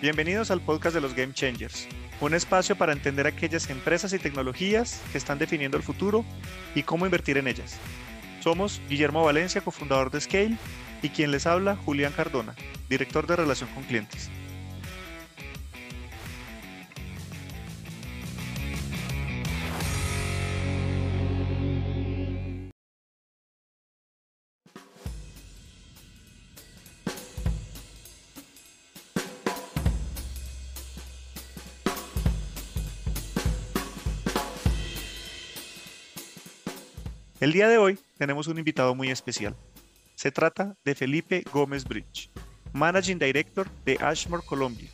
Bienvenidos al podcast de los Game Changers, un espacio para entender aquellas empresas y tecnologías que están definiendo el futuro y cómo invertir en ellas. Somos Guillermo Valencia, cofundador de Scale, y quien les habla, Julián Cardona, director de relación con clientes. El día de hoy tenemos un invitado muy especial. Se trata de Felipe Gómez Bridge, Managing Director de Ashmore Colombia,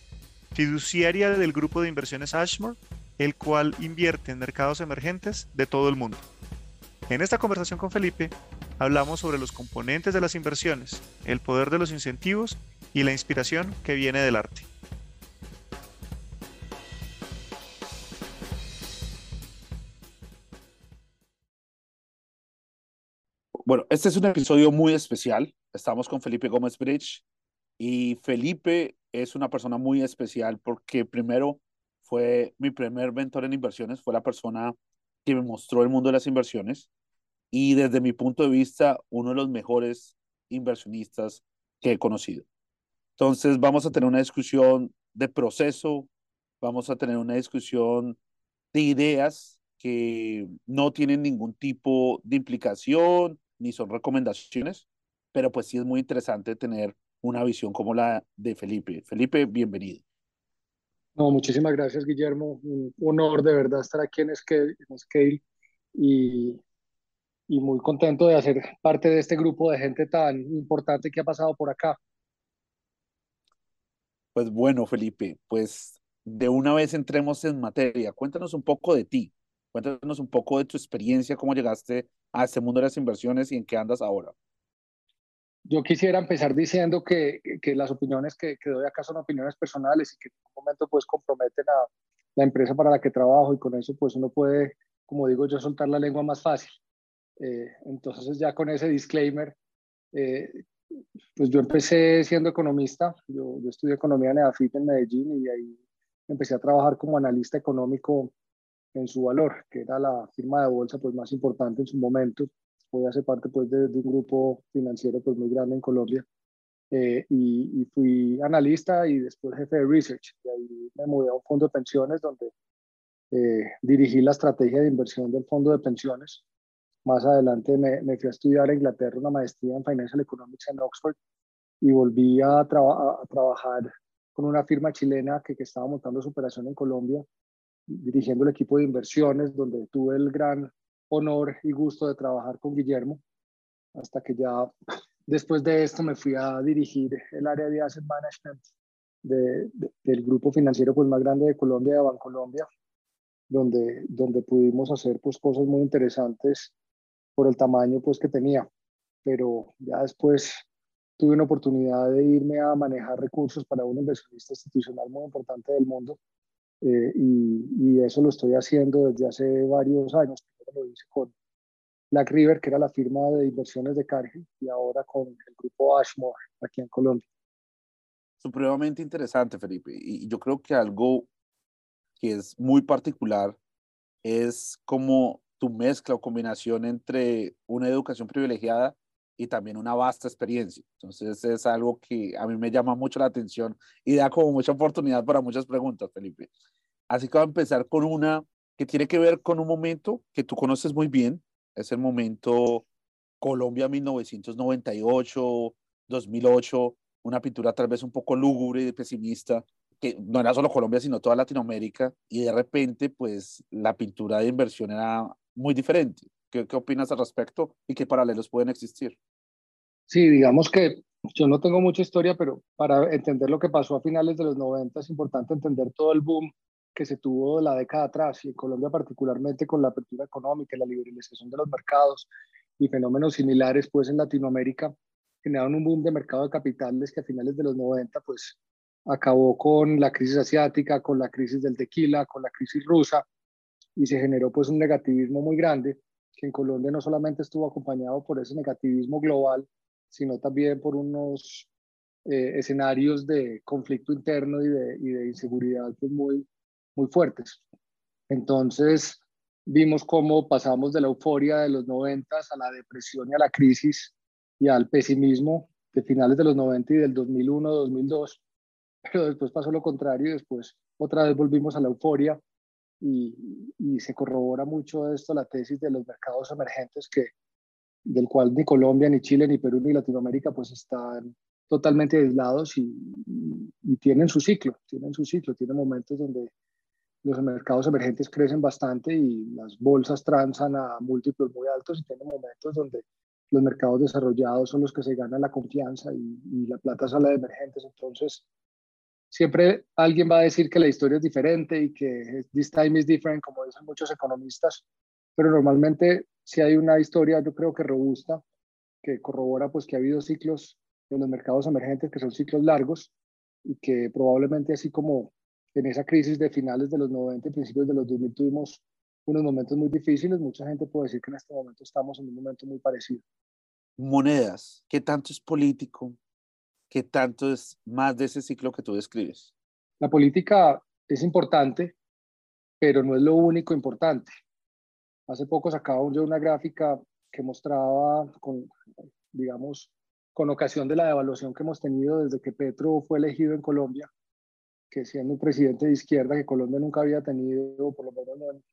fiduciaria del grupo de inversiones Ashmore, el cual invierte en mercados emergentes de todo el mundo. En esta conversación con Felipe hablamos sobre los componentes de las inversiones, el poder de los incentivos y la inspiración que viene del arte. Bueno, este es un episodio muy especial. Estamos con Felipe Gómez Bridge y Felipe es una persona muy especial porque primero fue mi primer mentor en inversiones, fue la persona que me mostró el mundo de las inversiones y desde mi punto de vista uno de los mejores inversionistas que he conocido. Entonces vamos a tener una discusión de proceso, vamos a tener una discusión de ideas que no tienen ningún tipo de implicación ni son recomendaciones, pero pues sí es muy interesante tener una visión como la de Felipe. Felipe, bienvenido. No, muchísimas gracias, Guillermo. Un honor de verdad estar aquí en Scale, en Scale y, y muy contento de hacer parte de este grupo de gente tan importante que ha pasado por acá. Pues bueno, Felipe, pues de una vez entremos en materia. Cuéntanos un poco de ti. Cuéntanos un poco de tu experiencia, cómo llegaste a este mundo de las inversiones y en qué andas ahora. Yo quisiera empezar diciendo que, que las opiniones que, que, doy acá son opiniones personales y que en un momento pues comprometen a la empresa para la que trabajo y con eso pues uno puede, como digo yo, soltar la lengua más fácil. Eh, entonces ya con ese disclaimer, eh, pues yo empecé siendo economista, yo, yo estudié economía en EAFIT en Medellín y ahí empecé a trabajar como analista económico en su valor, que era la firma de bolsa pues, más importante en su momento. Hoy hace parte pues, de, un grupo financiero pues, muy grande en Colombia. Eh, y, fui analista y después jefe de research. Y ahí me mudé a un fondo de pensiones donde eh, dirigí la estrategia de inversión del fondo de pensiones. Más adelante me, me, fui a estudiar a Inglaterra una maestría en Financial Economics en Oxford y volví a, a trabajar con una firma chilena que, que estaba montando su operación en Colombia dirigiendo el equipo de inversiones, donde tuve el gran honor y gusto de trabajar con Guillermo, hasta que ya después de esto me fui a dirigir el área de asset management de, del grupo financiero pues, más grande de Colombia, de Bancolombia, donde, donde pudimos hacer pues, cosas muy interesantes por el tamaño pues, que tenía. Pero ya después tuve una oportunidad de irme a manejar recursos para un inversionista institucional muy importante del mundo, eh, y, eso lo estoy haciendo desde hace varios años. Primero lo hice con Black River, que era la firma de inversiones de Cargill, y ahora con el grupo Ashmore, aquí en Colombia. Supremamente interesante, Felipe. Y yo creo que algo que es muy particular es como tu mezcla o combinación entre una educación privilegiada y también una vasta experiencia. Entonces es algo que a mí me llama mucho la atención y da como mucha oportunidad para muchas preguntas, Felipe. Así que voy a empezar con una que tiene que ver con un momento que tú conoces muy bien, es el momento Colombia 1998, 2008, una pintura tal vez un poco lúgubre y pesimista, que no era solo Colombia, sino toda Latinoamérica, y de repente, pues la pintura de inversión era muy diferente. ¿Qué, ¿Qué, opinas al respecto y qué paralelos pueden existir? Sí, digamos que yo no tengo mucha historia, pero para entender lo que pasó a finales de los 90 es importante entender todo el boom que se tuvo la década atrás y en Colombia particularmente con la apertura económica y la liberalización de los mercados y fenómenos similares pues en Latinoamérica generaron un boom de mercado de capitales que a finales de los 90 pues acabó con la crisis asiática, con la crisis del tequila, con la crisis rusa y se generó pues un negativismo muy grande que en Colombia no solamente estuvo acompañado por ese negativismo global, sino también por unos eh, escenarios de conflicto interno y de, inseguridad pues, muy, muy fuertes. Entonces, vimos cómo pasamos de la euforia de los 90 a la depresión y a la crisis y al pesimismo de finales de los 90 y del 2001, 2002, pero después pasó lo contrario y después otra vez volvimos a la euforia y, y se corrobora mucho esto, la tesis de los mercados emergentes, que, del cual ni Colombia, ni Chile, ni Perú, ni Latinoamérica pues están totalmente aislados y, y, tienen su ciclo, tienen su ciclo, tienen momentos donde los mercados emergentes crecen bastante y las bolsas transan a múltiplos muy altos y tienen momentos donde los mercados desarrollados son los que se ganan la confianza y, y la plata sale de emergentes. Entonces, siempre alguien va a decir que la historia es diferente y que this time is different, como dicen muchos economistas, pero normalmente si hay una historia, yo creo que robusta, que corrobora pues que ha habido ciclos en los mercados emergentes que son ciclos largos y que probablemente así como en esa crisis de finales de los 90 y principios de los 2000 tuvimos unos momentos muy difíciles, mucha gente puede decir que en este momento estamos en un momento muy parecido. Monedas, ¿qué tanto es político? ¿Qué tanto es más de ese ciclo que tú describes? La política es importante, pero no es lo único importante. Hace poco sacaba yo una gráfica que mostraba, con, digamos, con ocasión de la devaluación que hemos tenido desde que Petro fue elegido en Colombia, que siendo un presidente de izquierda que Colombia nunca había tenido, por lo menos en,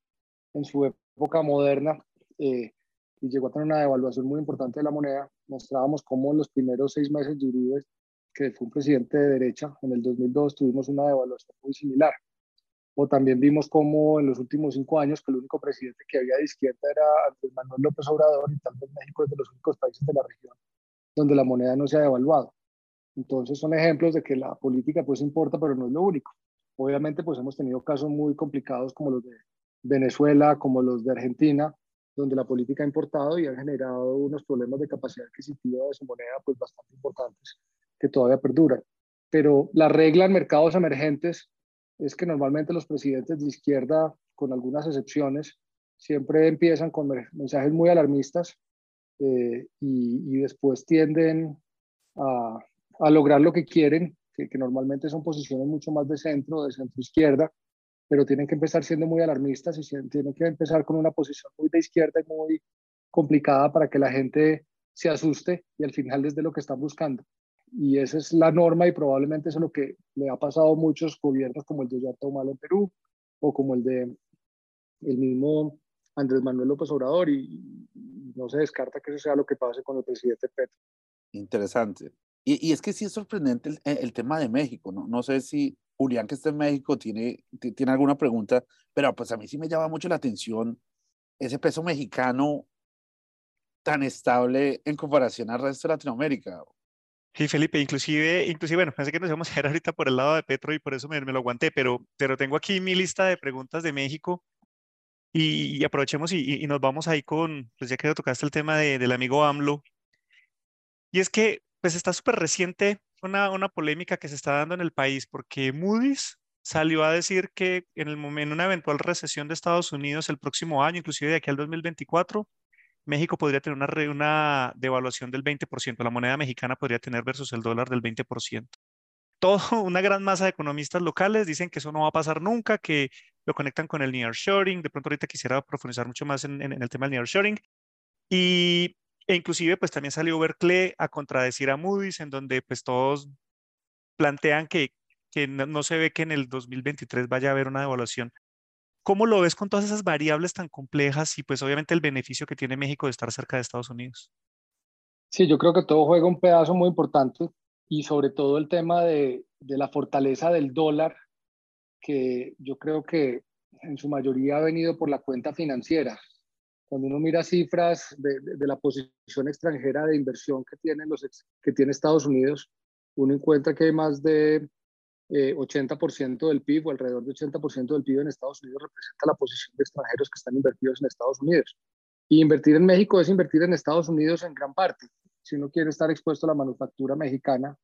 en su época moderna, eh, y llegó a tener una devaluación muy importante de la moneda, mostrábamos cómo en los primeros seis meses de Uribe, que fue un presidente de derecha, en el 2002 tuvimos una devaluación muy similar. O también vimos cómo en los últimos cinco años, que el único presidente que había de izquierda era Andrés Manuel López Obrador, y tal vez México es de los únicos países de la región donde la moneda no se ha devaluado. Entonces son ejemplos de que la política pues importa, pero no es lo único. Obviamente pues hemos tenido casos muy complicados como los de Venezuela, como los de Argentina, donde la política ha importado y ha generado unos problemas de capacidad adquisitiva de su moneda pues bastante importantes que todavía perduran. Pero la regla en mercados emergentes es que normalmente los presidentes de izquierda, con algunas excepciones, siempre empiezan con mensajes muy alarmistas eh, y, y, después tienden a, a, lograr lo que quieren, que, que, normalmente son posiciones mucho más de centro, de centro izquierda, pero tienen que empezar siendo muy alarmistas y tienen que empezar con una posición muy de izquierda y muy complicada para que la gente se asuste y al final es de lo que están buscando. Y esa es la norma y probablemente eso es lo que le ha pasado a muchos gobiernos como el de Ollanta Humala en Perú o como el de el mismo Andrés Manuel López Obrador y, no se descarta que eso sea lo que pase con el presidente Petro. Interesante. Y, y es que sí es sorprendente el, el, tema de México, ¿no? No sé si Julián, que está en México, tiene, tiene alguna pregunta, pero pues a mí sí me llama mucho la atención ese peso mexicano tan estable en comparación al resto de Latinoamérica. Sí, Felipe, inclusive, inclusive, bueno, pensé que nos íbamos a ir ahorita por el lado de Petro y por eso me, me lo aguanté, pero, pero tengo aquí mi lista de preguntas de México y, y aprovechemos y, y, nos vamos ahí con, pues ya que tocaste el tema de, del amigo AMLO. Y es que, pues está súper reciente una, una polémica que se está dando en el país porque Moody's salió a decir que en, el, en una eventual recesión de Estados Unidos el próximo año, inclusive de aquí al 2024, México podría tener una, una devaluación del 20%, la moneda mexicana podría tener versus el dólar del 20%. Todo, una gran masa de economistas locales dicen que eso no va a pasar nunca, que lo conectan con el nearshoring, de pronto ahorita quisiera profundizar mucho más en, el tema del nearshoring, y e inclusive pues también salió Berkeley a contradecir a Moody's, en donde pues todos plantean que, que no, no se ve que en el 2023 vaya a haber una devaluación. ¿Cómo lo ves con todas esas variables tan complejas y pues obviamente el beneficio que tiene México de estar cerca de Estados Unidos? Sí, yo creo que todo juega un pedazo muy importante y sobre todo el tema de, de la fortaleza del dólar, que yo creo que en su mayoría ha venido por la cuenta financiera. Cuando uno mira cifras de, de, de la posición extranjera de inversión que, tienen los, que tiene Estados Unidos, uno encuentra que hay más de eh, 80% del PIB o alrededor de 80% del PIB en Estados Unidos representa la posición de extranjeros que están invertidos en Estados Unidos. Y invertir en México es invertir en Estados Unidos en gran parte. Si uno quiere estar expuesto a la manufactura mexicana,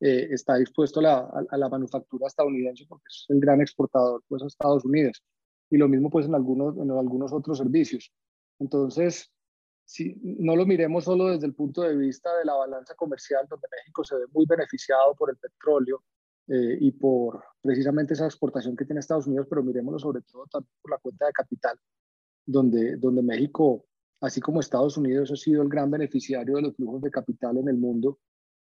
eh, está expuesto a la, a, a la, manufactura estadounidense porque es el gran exportador pues, a Estados Unidos. Y lo mismo pues en algunos, en algunos otros servicios. Entonces, si no lo miremos solo desde el punto de vista de la balanza comercial, donde México se ve muy beneficiado por el petróleo eh, y por precisamente esa exportación que tiene Estados Unidos, pero miremoslo sobre todo también por la cuenta de capital, donde, donde México, así como Estados Unidos, ha sido el gran beneficiario de los flujos de capital en el mundo,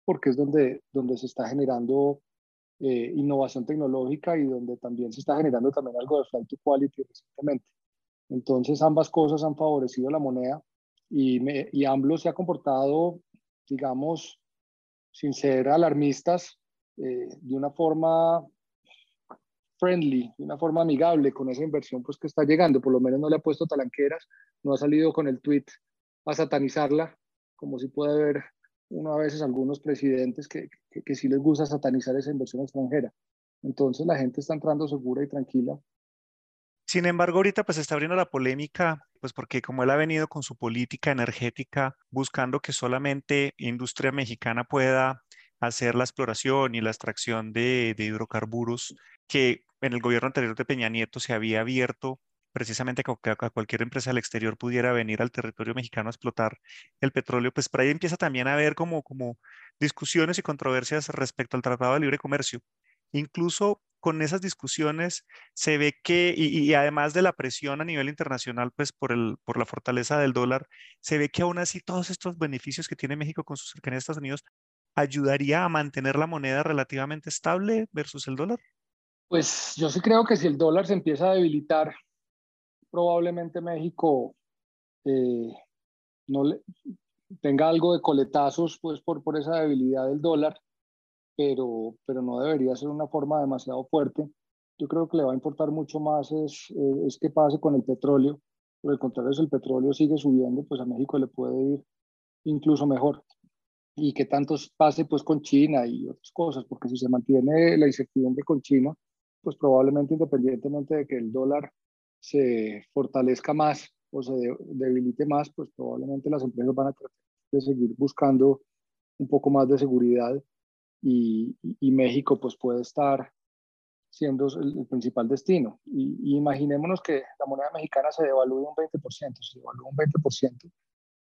porque es donde, donde se está generando eh, innovación tecnológica y donde también se está generando también algo de flight to quality recientemente. Entonces ambas cosas han favorecido la moneda y, me, y AMLO se ha comportado, digamos, sin ser alarmistas, eh, de una forma friendly, de una forma amigable con esa inversión pues, que está llegando. Por lo menos no le ha puesto talanqueras, no ha salido con el tweet a satanizarla, como si puede ver uno a veces algunos presidentes que, que, que sí les gusta satanizar esa inversión extranjera. Entonces la gente está entrando segura y tranquila sin embargo, ahorita pues está abriendo la polémica, pues porque como él ha venido con su política energética buscando que solamente industria mexicana pueda hacer la exploración y la extracción de, hidrocarburos, que en el gobierno anterior de Peña Nieto se había abierto precisamente que a cualquier empresa del exterior pudiera venir al territorio mexicano a explotar el petróleo, pues por ahí empieza también a haber como, como discusiones y controversias respecto al Tratado de Libre Comercio. Incluso con esas discusiones se ve que, y, además de la presión a nivel internacional, pues por, el, por la fortaleza del dólar, se ve que aún así todos estos beneficios que tiene México con su cercanía a Estados Unidos ayudaría a mantener la moneda relativamente estable versus el dólar. Pues yo sí creo que si el dólar se empieza a debilitar, probablemente México eh, no tenga algo de coletazos pues por, por esa debilidad del dólar pero, pero no debería ser una forma demasiado fuerte. Yo creo que le va a importar mucho más es, eh, es qué pase con el petróleo. Por el contrario, si el petróleo sigue subiendo, pues a México le puede ir incluso mejor. Y que tanto pase pues con China y otras cosas, porque si se mantiene la incertidumbre con China, pues probablemente independientemente de que el dólar se fortalezca más o se debilite más, pues probablemente las empresas van a tratar de seguir buscando un poco más de seguridad y, México pues puede estar siendo el, principal destino. Y, imaginémonos que la moneda mexicana se devalúe un 20%, se devalúa un 20%.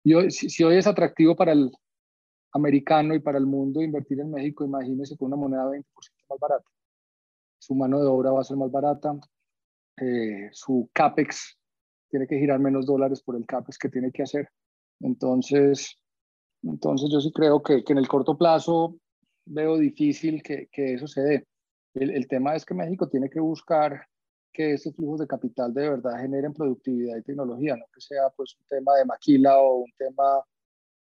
Y hoy, si, hoy es atractivo para el americano y para el mundo invertir en México, imagínese con una moneda 20% más barata. Su mano de obra va a ser más barata, eh, su CAPEX tiene que girar menos dólares por el CAPEX que tiene que hacer. Entonces, entonces yo sí creo que, que en el corto plazo veo difícil que, que eso se dé. El, el, tema es que México tiene que buscar que estos flujos de capital de verdad generen productividad y tecnología, no que sea pues un tema de maquila o un tema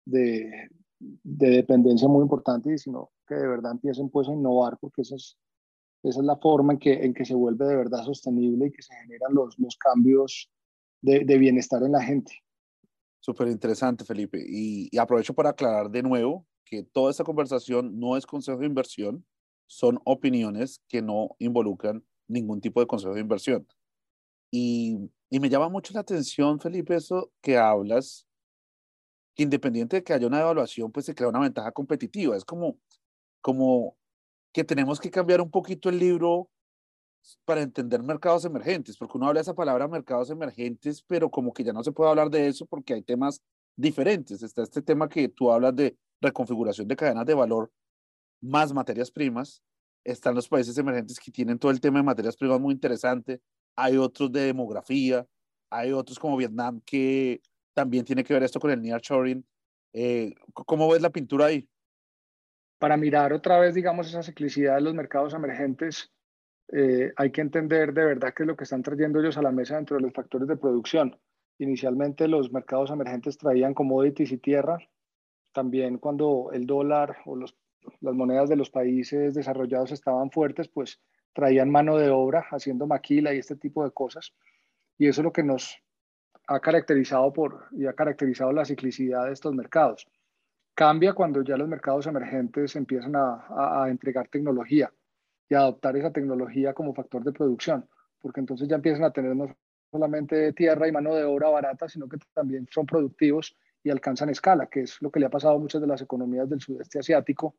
de, de dependencia muy importante, sino que de verdad empiecen pues a innovar, porque esa es, esa es la forma en que, en que se vuelve de verdad sostenible y que se generan los, los cambios de, de bienestar en la gente. Súper interesante, Felipe. Y, y, aprovecho para aclarar de nuevo que toda esta conversación no es consejo de inversión, son opiniones que no involucran ningún tipo de consejo de inversión. Y, y me llama mucho la atención, Felipe, eso que hablas, independiente de que haya una evaluación, pues se crea una ventaja competitiva. Es como, como que tenemos que cambiar un poquito el libro para entender mercados emergentes, porque uno habla esa palabra mercados emergentes, pero como que ya no se puede hablar de eso porque hay temas diferentes. Está este tema que tú hablas de reconfiguración de cadenas de valor más materias primas. Están los países emergentes que tienen todo el tema de materias primas muy interesante. Hay otros de demografía. Hay otros como Vietnam que también tiene que ver esto con el nearshoring. Eh, ¿Cómo ves la pintura ahí? Para mirar otra vez, digamos, esa ciclicidad de los mercados emergentes, eh, hay que entender de verdad qué es lo que están trayendo ellos a la mesa dentro de los factores de producción. Inicialmente los mercados emergentes traían commodities y tierra, también cuando el dólar o los, las monedas de los países desarrollados estaban fuertes, pues traían mano de obra haciendo maquila y este tipo de cosas. Y eso es lo que nos ha caracterizado por y ha caracterizado la ciclicidad de estos mercados. Cambia cuando ya los mercados emergentes empiezan a, a entregar tecnología y a adoptar esa tecnología como factor de producción, porque entonces ya empiezan a tener no solamente tierra y mano de obra barata, sino que también son productivos y alcanzan escala, que es lo que le ha pasado a muchas de las economías del sudeste asiático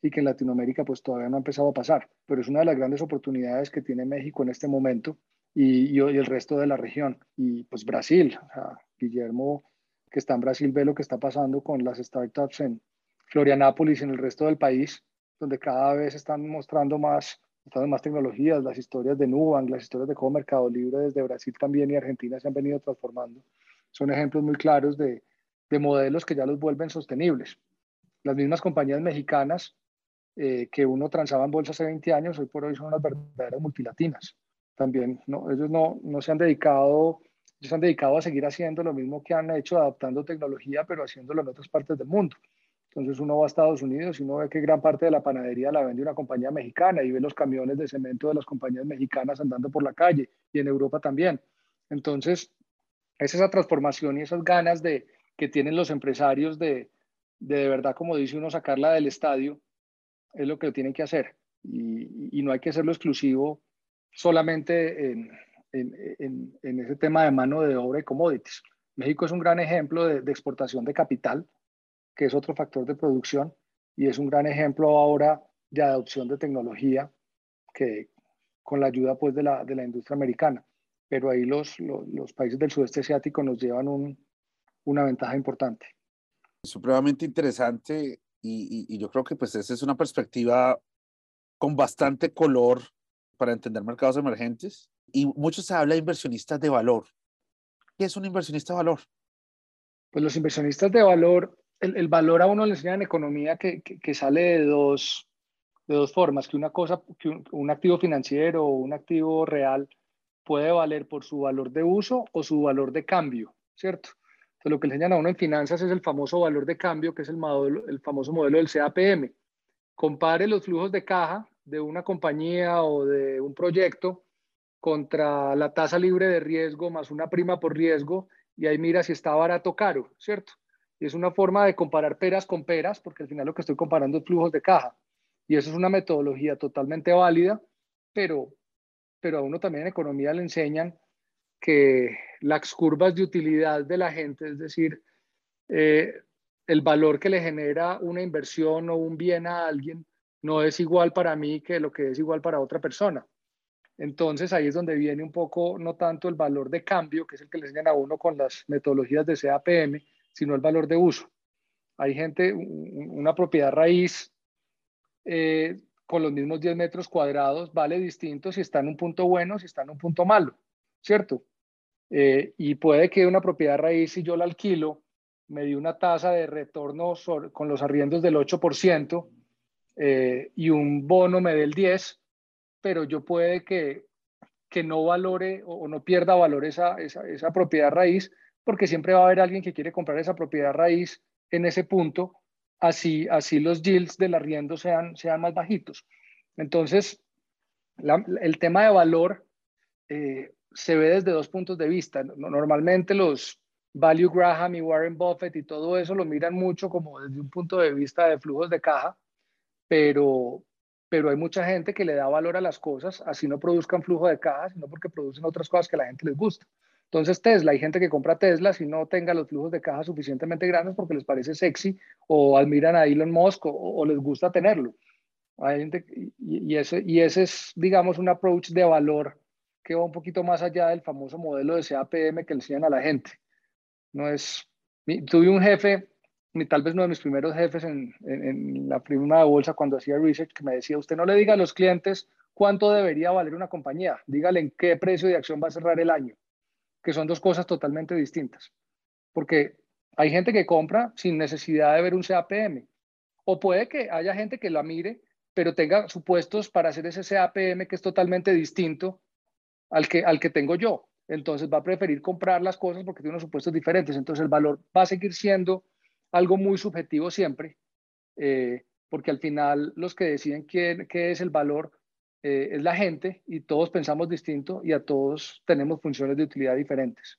y que en Latinoamérica pues todavía no ha empezado a pasar, pero es una de las grandes oportunidades que tiene México en este momento y, y, el resto de la región. Y pues Brasil, o sea, Guillermo que está en Brasil ve lo que está pasando con las startups en Florianápolis y en el resto del país, donde cada vez están mostrando más, más tecnologías, las historias de Nubank, las historias de cómo Mercado Libre desde Brasil también y Argentina se han venido transformando. Son ejemplos muy claros de, de modelos que ya los vuelven sostenibles. Las mismas compañías mexicanas eh, que uno transaba en bolsa hace 20 años, hoy por hoy son unas verdaderas multilatinas. También no, ellos no, no se han dedicado ellos han dedicado a seguir haciendo lo mismo que han hecho, adaptando tecnología, pero haciéndolo en otras partes del mundo. Entonces uno va a Estados Unidos y uno ve que gran parte de la panadería la vende una compañía mexicana y ve los camiones de cemento de las compañías mexicanas andando por la calle y en Europa también. Entonces, es esa transformación y esas ganas de, que tienen los empresarios de, de, de verdad, como dice uno, sacarla del estadio, es lo que tienen que hacer. Y, y no hay que hacerlo exclusivo solamente en, en, en, ese tema de mano de obra y commodities. México es un gran ejemplo de, exportación de capital, que es otro factor de producción, y es un gran ejemplo ahora de adopción de tecnología, que con la ayuda pues, de, la, de la industria americana. Pero ahí los, los, los países del sudeste asiático nos llevan un, una ventaja importante. Supremamente interesante y, y, y, yo creo que pues esa es una perspectiva con bastante color para entender mercados emergentes y mucho se habla de inversionistas de valor. ¿Qué es un inversionista de valor? Pues los inversionistas de valor, el, el valor a uno le enseña en economía que, que, que, sale de dos, de dos formas, que una cosa, que un, un activo financiero o un activo real puede valer por su valor de uso o su valor de cambio, ¿cierto? Entonces, lo que le enseñan a uno en finanzas es el famoso valor de cambio, que es el, modelo, el famoso modelo del CAPM. Compare los flujos de caja de una compañía o de un proyecto contra la tasa libre de riesgo más una prima por riesgo y ahí mira si está barato o caro, ¿cierto? Y es una forma de comparar peras con peras, porque al final lo que estoy comparando es flujos de caja. Y eso es una metodología totalmente válida, pero, pero a uno también en economía le enseñan que las curvas de utilidad de la gente, es decir, eh, el valor que le genera una inversión o un bien a alguien, no es igual para mí que lo que es igual para otra persona. Entonces ahí es donde viene un poco, no tanto el valor de cambio, que es el que le enseñan a uno con las metodologías de CAPM, sino el valor de uso. Hay gente, una propiedad raíz eh, con los mismos 10 metros cuadrados vale distinto si está en un punto bueno, si está en un punto malo, ¿cierto? Eh, y puede que una propiedad raíz, si yo la alquilo, me dio una tasa de retorno con los arriendos del 8% eh, y un bono me dé el 10%, pero yo puede que, que no valore o, no pierda valor esa, esa, esa, propiedad raíz, porque siempre va a haber alguien que quiere comprar esa propiedad raíz en ese punto, así, así los yields del arriendo sean, sean más bajitos. Entonces, la, el tema de valor eh, se ve desde dos puntos de vista. Normalmente los Value Graham y Warren Buffett y todo eso lo miran mucho como desde un punto de vista de flujos de caja, pero, pero hay mucha gente que le da valor a las cosas, así no produzcan flujo de caja, sino porque producen otras cosas que a la gente les gusta. Entonces Tesla, hay gente que compra Tesla si no tenga los flujos de caja suficientemente grandes porque les parece sexy o admiran a Elon Musk o, les gusta tenerlo. Hay gente, y, y, ese, y ese es, digamos, un approach de valor que va un poquito más allá del famoso modelo de CAPM que le enseñan a la gente. No es, tuve un jefe tal vez uno de mis primeros jefes en, la prima de bolsa cuando hacía research, que me decía, usted no le diga a los clientes cuánto debería valer una compañía, dígale en qué precio de acción va a cerrar el año, que son dos cosas totalmente distintas. Porque hay gente que compra sin necesidad de ver un CAPM, o puede que haya gente que la mire, pero tenga supuestos para hacer ese CAPM que es totalmente distinto al que, al que tengo yo. Entonces va a preferir comprar las cosas porque tiene unos supuestos diferentes. Entonces el valor va a seguir siendo algo muy subjetivo siempre, eh, porque al final los que deciden qué, es el valor eh, es la gente y todos pensamos distinto y a todos tenemos funciones de utilidad diferentes.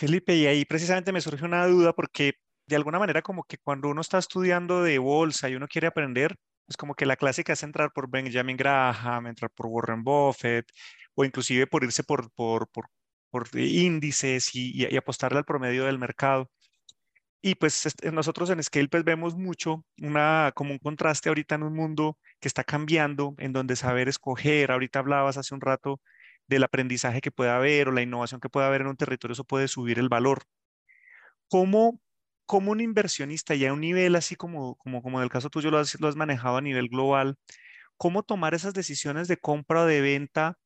Felipe, y ahí precisamente me surge una duda porque de alguna manera como que cuando uno está estudiando de bolsa y uno quiere aprender, es como que la clásica es entrar por Benjamin Graham, entrar por Warren Buffett o inclusive por irse por, por, por, por índices y, y, apostarle al promedio del mercado. Y pues nosotros en Scale pues vemos mucho una, como un contraste ahorita en un mundo que está cambiando, en donde saber escoger, ahorita hablabas hace un rato del aprendizaje que pueda haber o la innovación que pueda haber en un territorio, eso puede subir el valor. ¿Cómo, cómo un inversionista ya a un nivel así como, como, como en el caso tuyo lo has, lo has manejado a nivel global, cómo tomar esas decisiones de compra o de venta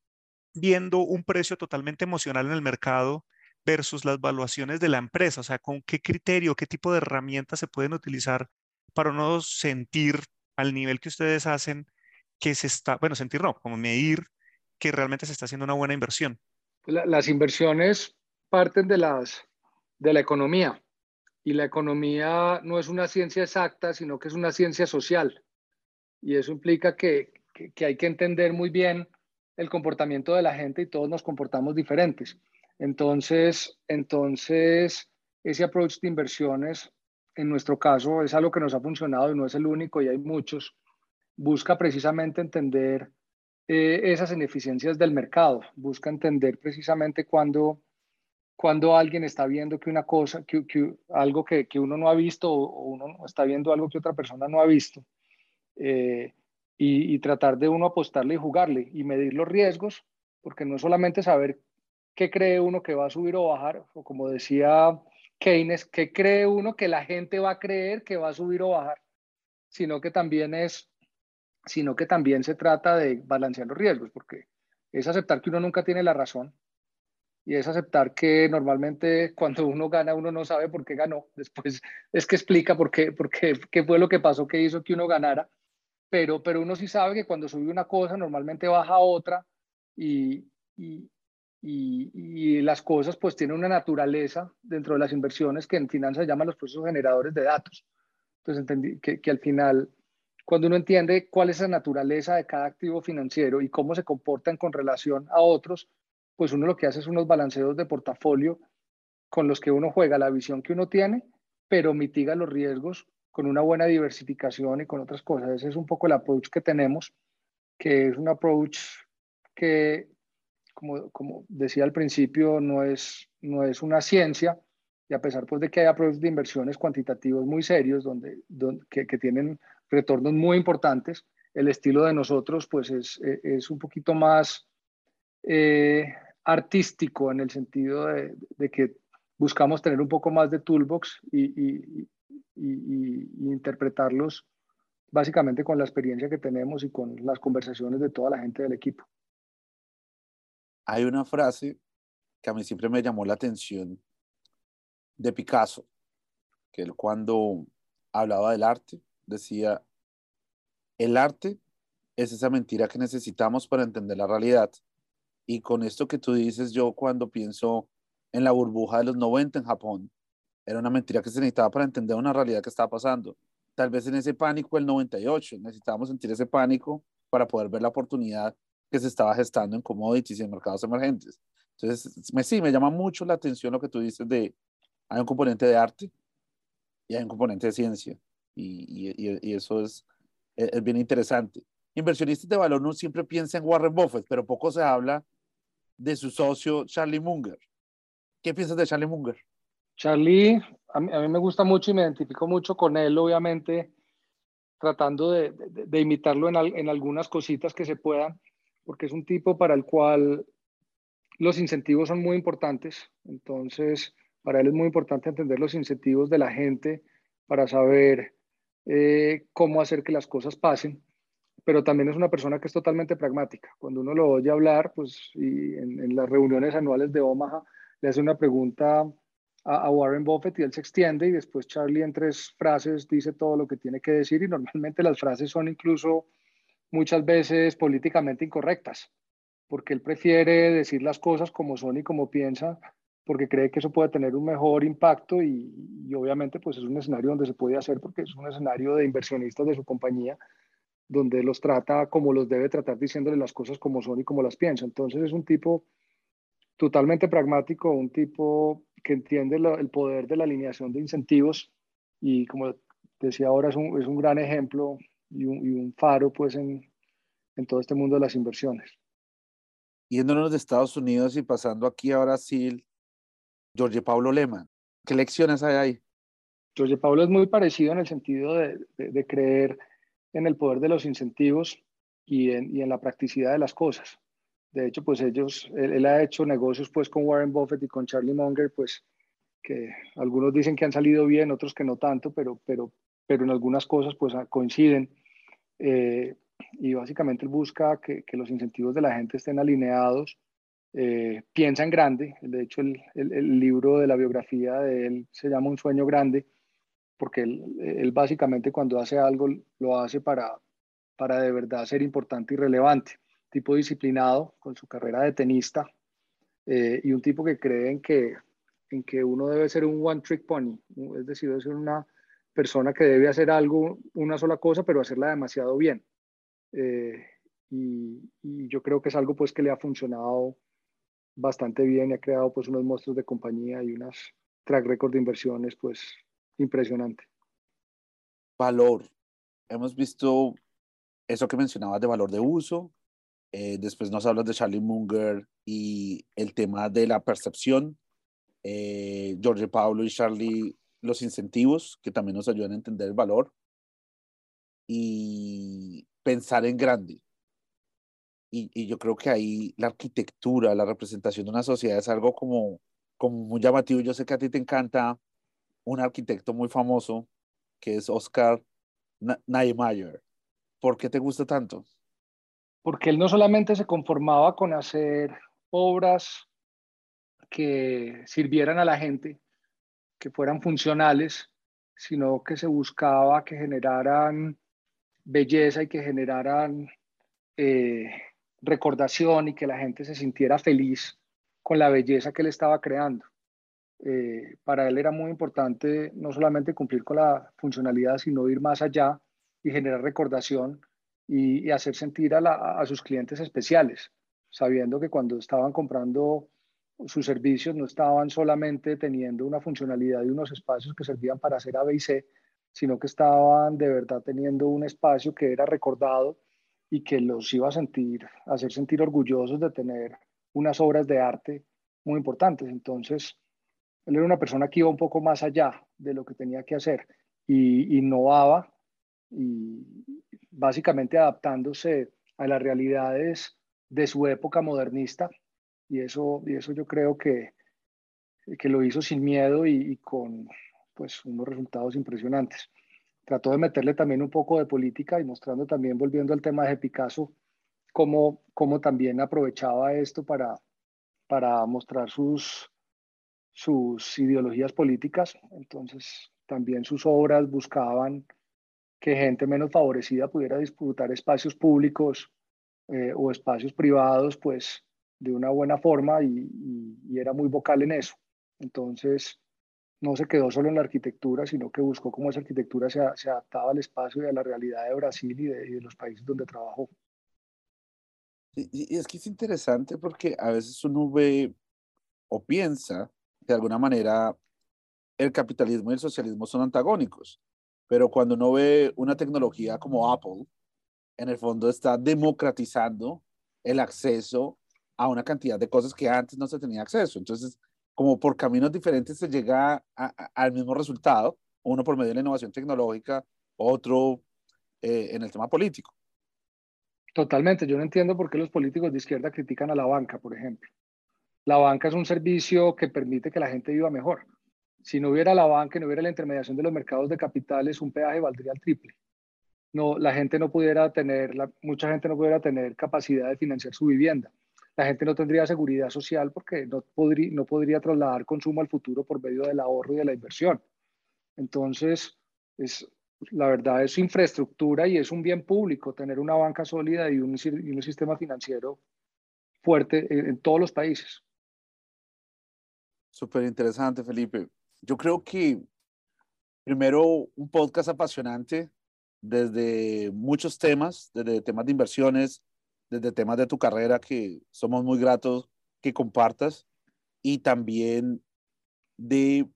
viendo un precio totalmente emocional en el mercado versus las valuaciones de la empresa? O sea, ¿con qué criterio, qué tipo de herramientas se pueden utilizar para no sentir al nivel que ustedes hacen que se está, bueno, sentir no, como medir que realmente se está haciendo una buena inversión? las inversiones parten de, las, de la economía y la economía no es una ciencia exacta, sino que es una ciencia social. Y eso implica que, que, hay que entender muy bien el comportamiento de la gente y todos nos comportamos diferentes. Entonces, entonces, ese approach de inversiones, en nuestro caso, es algo que nos ha funcionado y no es el único y hay muchos. Busca precisamente entender eh, esas ineficiencias del mercado, busca entender precisamente cuando, cuando alguien está viendo que una cosa, que, que algo que, que, uno no ha visto o uno está viendo algo que otra persona no ha visto, eh, y, y, tratar de uno apostarle y jugarle y medir los riesgos, porque no es solamente saber qué cree uno que va a subir o bajar, o como decía Keynes, qué cree uno que la gente va a creer que va a subir o bajar, sino que también es sino que también se trata de balancear los riesgos, porque es aceptar que uno nunca tiene la razón y es aceptar que normalmente cuando uno gana uno no sabe por qué ganó, después es que explica por qué, por qué, qué fue lo que pasó que hizo que uno ganara, pero, pero uno sí sabe que cuando sube una cosa normalmente baja otra y, y, y, las cosas pues tienen una naturaleza dentro de las inversiones que en finanzas llaman los procesos generadores de datos. Entonces entendí que, que al final cuando uno entiende cuál es la naturaleza de cada activo financiero y cómo se comportan con relación a otros, pues uno lo que hace es unos balanceos de portafolio con los que uno juega la visión que uno tiene, pero mitiga los riesgos con una buena diversificación y con otras cosas. Ese es un poco el approach que tenemos, que es un approach que, como, decía al principio, no es, no es una ciencia, y a pesar pues, de que hay approaches de inversiones cuantitativos muy serios, donde, donde que tienen retornos muy importantes. El estilo de nosotros, pues, es, es un poquito más eh, artístico en el sentido de, de, que buscamos tener un poco más de toolbox y, y, y, y, interpretarlos básicamente con la experiencia que tenemos y con las conversaciones de toda la gente del equipo. Hay una frase que a mí siempre me llamó la atención de Picasso, que él cuando hablaba del arte, decía, el arte es esa mentira que necesitamos para entender la realidad. Y con esto que tú dices, yo cuando pienso en la burbuja de los 90 en Japón, era una mentira que se necesitaba para entender una realidad que estaba pasando. Tal vez en ese pánico el 98, necesitábamos sentir ese pánico para poder ver la oportunidad que se estaba gestando en commodities y en mercados emergentes. Entonces, me, sí, me llama mucho la atención lo que tú dices de, hay un componente de arte y hay un componente de ciencia. Y, eso es, es, bien interesante. Inversionistas de valor no siempre piensan en Warren Buffett, pero poco se habla de su socio Charlie Munger. ¿Qué piensas de Charlie Munger? Charlie, a mí, me gusta mucho y me identifico mucho con él, obviamente, tratando de, de, imitarlo en, en algunas cositas que se puedan, porque es un tipo para el cual los incentivos son muy importantes. Entonces, para él es muy importante entender los incentivos de la gente para saber eh, cómo hacer que las cosas pasen, pero también es una persona que es totalmente pragmática. Cuando uno lo oye hablar, pues en, las reuniones anuales de Omaha, le hace una pregunta a, Warren Buffett y él se extiende y después Charlie en tres frases dice todo lo que tiene que decir y normalmente las frases son incluso muchas veces políticamente incorrectas, porque él prefiere decir las cosas como son y como piensa, porque cree que eso puede tener un mejor impacto y, y obviamente pues es un escenario donde se puede hacer porque es un escenario de inversionistas de su compañía donde los trata como los debe tratar diciéndole las cosas como son y como las piensa. Entonces es un tipo totalmente pragmático, un tipo que entiende el poder de la alineación de incentivos y como decía ahora es un, es un gran ejemplo y un, y un, faro pues en, en todo este mundo de las inversiones. Yéndonos de Estados Unidos y pasando aquí a Brasil, Jorge Paulo Lema, ¿qué lecciones hay ahí? Jorge Paulo es muy parecido en el sentido de, de, creer en el poder de los incentivos y en, y en la practicidad de las cosas. De hecho, pues ellos, él, ha hecho negocios pues con Warren Buffett y con Charlie Munger, pues que algunos dicen que han salido bien, otros que no tanto, pero, pero, pero en algunas cosas pues coinciden. Eh, y básicamente él busca que, que, los incentivos de la gente estén alineados, eh, piensa en grande. De hecho, el, libro de la biografía de él se llama Un sueño grande, porque él, él básicamente cuando hace algo lo hace para, para de verdad ser importante y relevante tipo disciplinado con su carrera de tenista eh, y un tipo que cree en que, en que uno debe ser un one trick pony, es decir, debe ser una persona que debe hacer algo, una sola cosa, pero hacerla demasiado bien. Eh, y, y, yo creo que es algo pues que le ha funcionado bastante bien y ha creado pues unos monstruos de compañía y unas track record de inversiones pues impresionante. Valor. Hemos visto eso que mencionabas de valor de uso, eh, después nos hablas de Charlie Munger y el tema de la percepción. Eh, Jorge Pablo y Charlie, los incentivos, que también nos ayudan a entender el valor. Y pensar en grande. Y, yo creo que ahí la arquitectura, la representación de una sociedad es algo como, como muy llamativo. Yo sé que a ti te encanta un arquitecto muy famoso, que es Oscar Niemeyer. ¿Por qué te gusta tanto? porque él no solamente se conformaba con hacer obras que sirvieran a la gente, que fueran funcionales, sino que se buscaba que generaran belleza y que generaran eh, recordación y que la gente se sintiera feliz con la belleza que él estaba creando. Eh, para él era muy importante no solamente cumplir con la funcionalidad, sino ir más allá y generar recordación y, hacer sentir a, sus clientes especiales, sabiendo que cuando estaban comprando sus servicios no estaban solamente teniendo una funcionalidad y unos espacios que servían para hacer A, B y C, sino que estaban de verdad teniendo un espacio que era recordado y que los iba a sentir, a hacer sentir orgullosos de tener unas obras de arte muy importantes. Entonces, él era una persona que iba un poco más allá de lo que tenía que hacer y innovaba y, básicamente adaptándse a las realidades de su época modernista y eso, y eso yo creo que, que lo hizo sin miedo y, y, con pues, unos resultados impresionantes. Trató de meterle también un poco de política y mostrando también, volviendo al tema de Picasso, cómo, cómo también aprovechaba esto para, para mostrar sus, sus ideologías políticas. Entonces, también sus obras buscaban que gente menos favorecida pudiera disfrutar espacios públicos eh, o espacios privados, pues de una buena forma y, era muy vocal en eso. Entonces, no se quedó solo en la arquitectura, sino que buscó cómo esa arquitectura se, adaptaba al espacio y a la realidad de Brasil y de, los países donde trabajó. Y, y es que es interesante porque a veces uno ve o piensa de alguna manera el capitalismo y el socialismo son antagónicos pero cuando uno ve una tecnología como Apple, en el fondo está democratizando el acceso a una cantidad de cosas que antes no se tenía acceso. Entonces, como por caminos diferentes se llega al mismo resultado, uno por medio de la innovación tecnológica, otro eh, en el tema político. Totalmente, yo no entiendo por qué los políticos de izquierda critican a la banca, por ejemplo. La banca es un servicio que permite que la gente viva mejor si no hubiera la banca, no hubiera la intermediación de los mercados de capitales, un peaje valdría el triple. No, la gente no pudiera tener, mucha gente no pudiera tener capacidad de financiar su vivienda. La gente no tendría seguridad social porque no podría, no podría trasladar consumo al futuro por medio del ahorro y de la inversión. Entonces, es, la verdad es infraestructura y es un bien público tener una banca sólida y un, sistema financiero fuerte en, todos los países. Súper interesante, Felipe. Yo creo que primero un podcast apasionante desde muchos temas, desde temas de inversiones, desde temas de tu carrera que somos muy gratos que compartas y también de,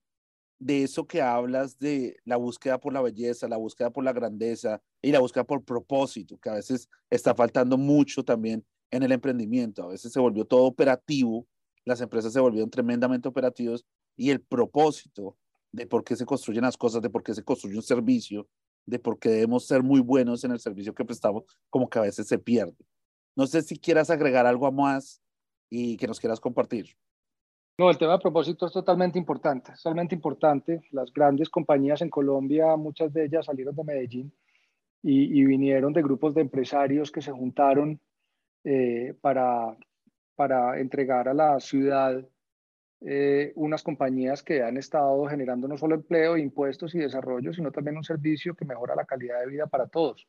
de eso que hablas de la búsqueda por la belleza, la búsqueda por la grandeza y la búsqueda por propósito, que a veces está faltando mucho también en el emprendimiento. A veces se volvió todo operativo, las empresas se volvieron tremendamente operativos y el propósito de por qué se construyen las cosas, de por qué se construye un servicio, de por qué debemos ser muy buenos en el servicio que prestamos, como que a veces se pierde. No sé si quieras agregar algo más y que nos quieras compartir. No, el tema de propósito es totalmente importante, totalmente importante. Las grandes compañías en Colombia, muchas de ellas salieron de Medellín y, vinieron de grupos de empresarios que se juntaron eh, para, para entregar a la ciudad eh, unas compañías que han estado generando no solo empleo, impuestos y desarrollo, sino también un servicio que mejora la calidad de vida para todos.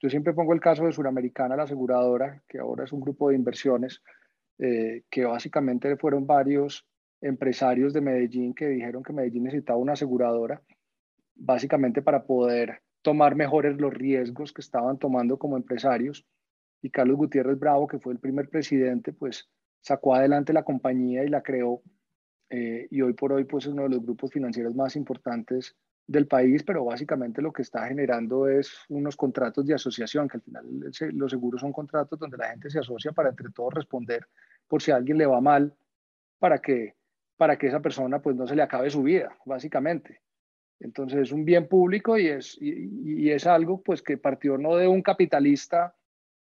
Yo siempre pongo el caso de Suramericana, la aseguradora, que ahora es un grupo de inversiones, eh, que básicamente fueron varios empresarios de Medellín que dijeron que Medellín necesitaba una aseguradora, básicamente para poder tomar mejores los riesgos que estaban tomando como empresarios. Y Carlos Gutiérrez Bravo, que fue el primer presidente, pues sacó adelante la compañía y la creó. Eh, y hoy por hoy, pues es uno de los grupos financieros más importantes del país, pero básicamente lo que está generando es unos contratos de asociación, que al final los seguros son contratos donde la gente se asocia para entre todos responder por si a alguien le va mal, para que, para que esa persona pues no se le acabe su vida, básicamente. Entonces es un bien público y es, y, es algo pues que partió no de un capitalista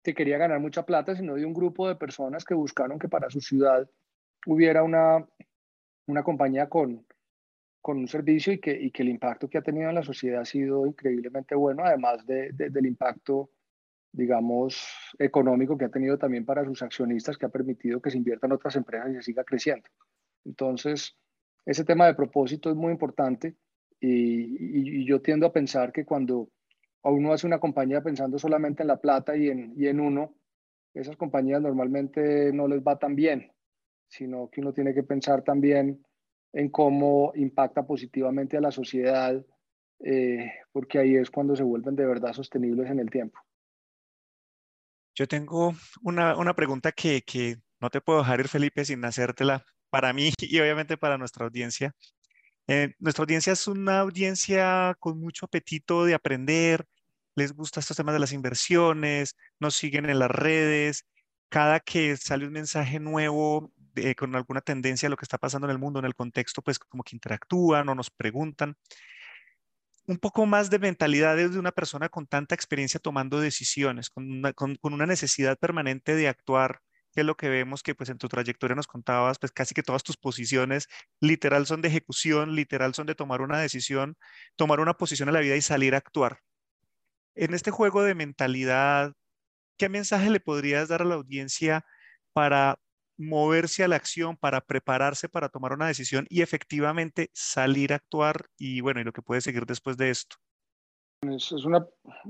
que quería ganar mucha plata, sino de un grupo de personas que buscaron que para su ciudad hubiera una, una compañía con, con un servicio y que, y que el impacto que ha tenido en la sociedad ha sido increíblemente bueno, además de, del impacto, digamos, económico que ha tenido también para sus accionistas, que ha permitido que se inviertan otras empresas y se siga creciendo. Entonces, ese tema de propósito es muy importante y, y, yo tiendo a pensar que cuando uno hace una compañía pensando solamente en la plata y en, y en uno, esas compañías normalmente no les va tan bien, sino que uno tiene que pensar también en cómo impacta positivamente a la sociedad, eh, porque ahí es cuando se vuelven de verdad sostenibles en el tiempo. Yo tengo una, una pregunta que, que no te puedo dejar ir, Felipe, sin hacértela para mí y obviamente para nuestra audiencia. Eh, nuestra audiencia es una audiencia con mucho apetito de aprender, les gusta estos temas de las inversiones, nos siguen en las redes, cada que sale un mensaje nuevo con alguna tendencia a lo que está pasando en el mundo, en el contexto, pues como que interactúan o nos preguntan. Un poco más de mentalidades de una persona con tanta experiencia tomando decisiones, con una, con, una necesidad permanente de actuar, que es lo que vemos que pues en tu trayectoria nos contabas, pues casi que todas tus posiciones literal son de ejecución, literal son de tomar una decisión, tomar una posición en la vida y salir a actuar. En este juego de mentalidad, ¿qué mensaje le podrías dar a la audiencia para moverse a la acción, para prepararse para tomar una decisión y efectivamente salir a actuar y bueno, y lo que puede seguir después de esto. Es, una,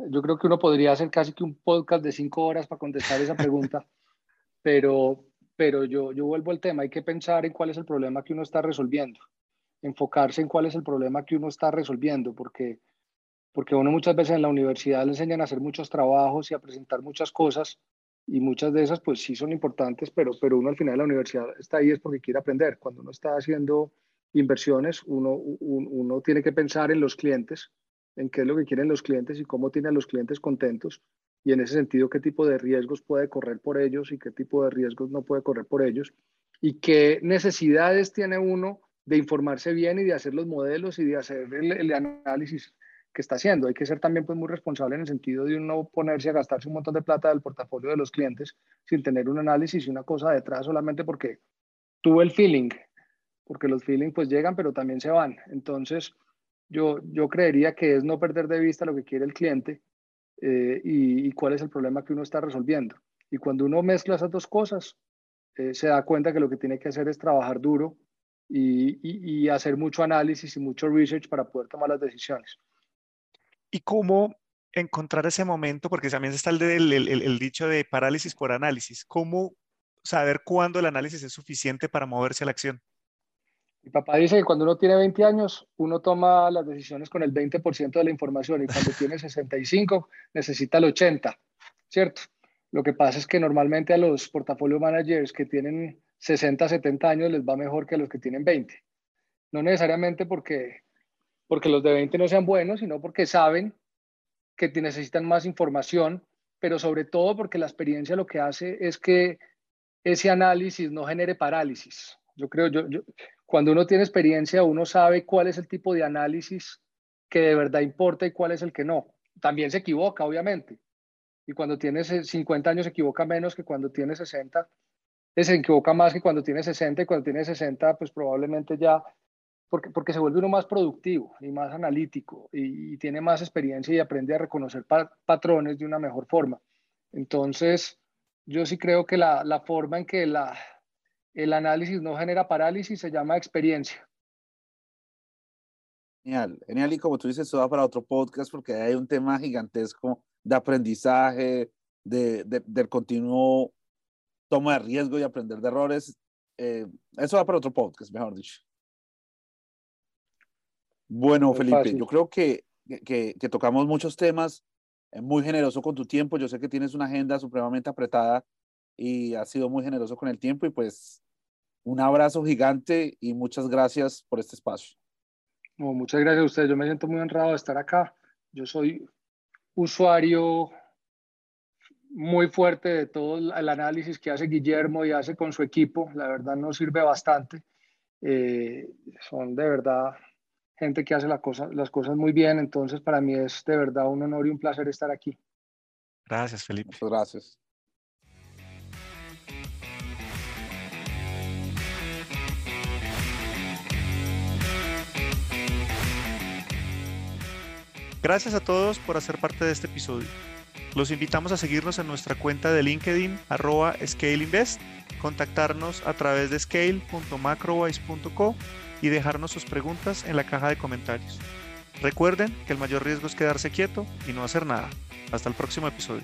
yo creo que uno podría hacer casi que un podcast de cinco horas para contestar esa pregunta, pero, pero yo, yo vuelvo al tema, hay que pensar en cuál es el problema que uno está resolviendo, enfocarse en cuál es el problema que uno está resolviendo, porque, porque uno muchas veces en la universidad le enseñan a hacer muchos trabajos y a presentar muchas cosas, y muchas de esas pues sí son importantes, pero, pero uno al final de la universidad está ahí es porque quiere aprender. Cuando uno está haciendo inversiones, uno, uno, tiene que pensar en los clientes, en qué es lo que quieren los clientes y cómo tiene a los clientes contentos. Y en ese sentido qué tipo de riesgos puede correr por ellos y qué tipo de riesgos no puede correr por ellos. Y qué necesidades tiene uno de informarse bien y de hacer los modelos y de hacer el, el análisis que está haciendo. Hay que ser también pues, muy responsable en el sentido de no ponerse a gastarse un montón de plata del portafolio de los clientes sin tener un análisis y una cosa detrás solamente porque tuvo el feeling, porque los feelings pues llegan pero también se van. Entonces, yo, yo creería que es no perder de vista lo que quiere el cliente eh, y, y cuál es el problema que uno está resolviendo. Y cuando uno mezcla esas dos cosas, eh, se da cuenta que lo que tiene que hacer es trabajar duro y, y, hacer mucho análisis y mucho research para poder tomar las decisiones. ¿Y cómo encontrar ese momento? Porque también está el, el, dicho de parálisis por análisis. ¿Cómo saber cuándo el análisis es suficiente para moverse a la acción? Mi papá dice que cuando uno tiene 20 años, uno toma las decisiones con el 20% de la información y cuando tiene 65 necesita el 80, ¿cierto? Lo que pasa es que normalmente a los portafolio managers que tienen 60, 70 años les va mejor que a los que tienen 20. No necesariamente porque, porque los de 20 no sean buenos, sino porque saben que necesitan más información, pero sobre todo porque la experiencia lo que hace es que ese análisis no genere parálisis. Yo creo, yo, yo, cuando uno tiene experiencia, uno sabe cuál es el tipo de análisis que de verdad importa y cuál es el que no. También se equivoca, obviamente. Y cuando tienes 50 años se equivoca menos que cuando tienes 60. Se equivoca más que cuando tiene 60 y cuando tiene 60, pues probablemente ya, porque, porque se vuelve uno más productivo y más analítico y, tiene más experiencia y aprende a reconocer patrones de una mejor forma. Entonces, yo sí creo que la, la forma en que la, el análisis no genera parálisis, se llama experiencia. Genial, genial. Y como tú dices, eso va para otro podcast porque hay un tema gigantesco de aprendizaje, de, del continuo toma de riesgo y aprender de errores. Eh, eso va para otro podcast, mejor dicho. Bueno, Felipe, yo creo que, que, que, tocamos muchos temas. Muy generoso con tu tiempo. Yo sé que tienes una agenda supremamente apretada y has sido muy generoso con el tiempo y pues un abrazo gigante y muchas gracias por este espacio. muchas gracias a ustedes. Yo me siento muy honrado de estar acá. Yo soy usuario muy fuerte de todo el análisis que hace Guillermo y hace con su equipo. La verdad nos sirve bastante. Eh, son de verdad gente que hace las cosas muy bien. Entonces, para mí es de verdad un honor y un placer estar aquí. Gracias, Felipe. Muchas gracias. Gracias a todos por hacer parte de este episodio. Los invitamos a seguirnos en nuestra cuenta de LinkedIn, arroba ScaleInvest, contactarnos a través de scale.macrowise.co y dejarnos sus preguntas en la caja de comentarios. Recuerden que el mayor riesgo es quedarse quieto y no hacer nada. Hasta el próximo episodio.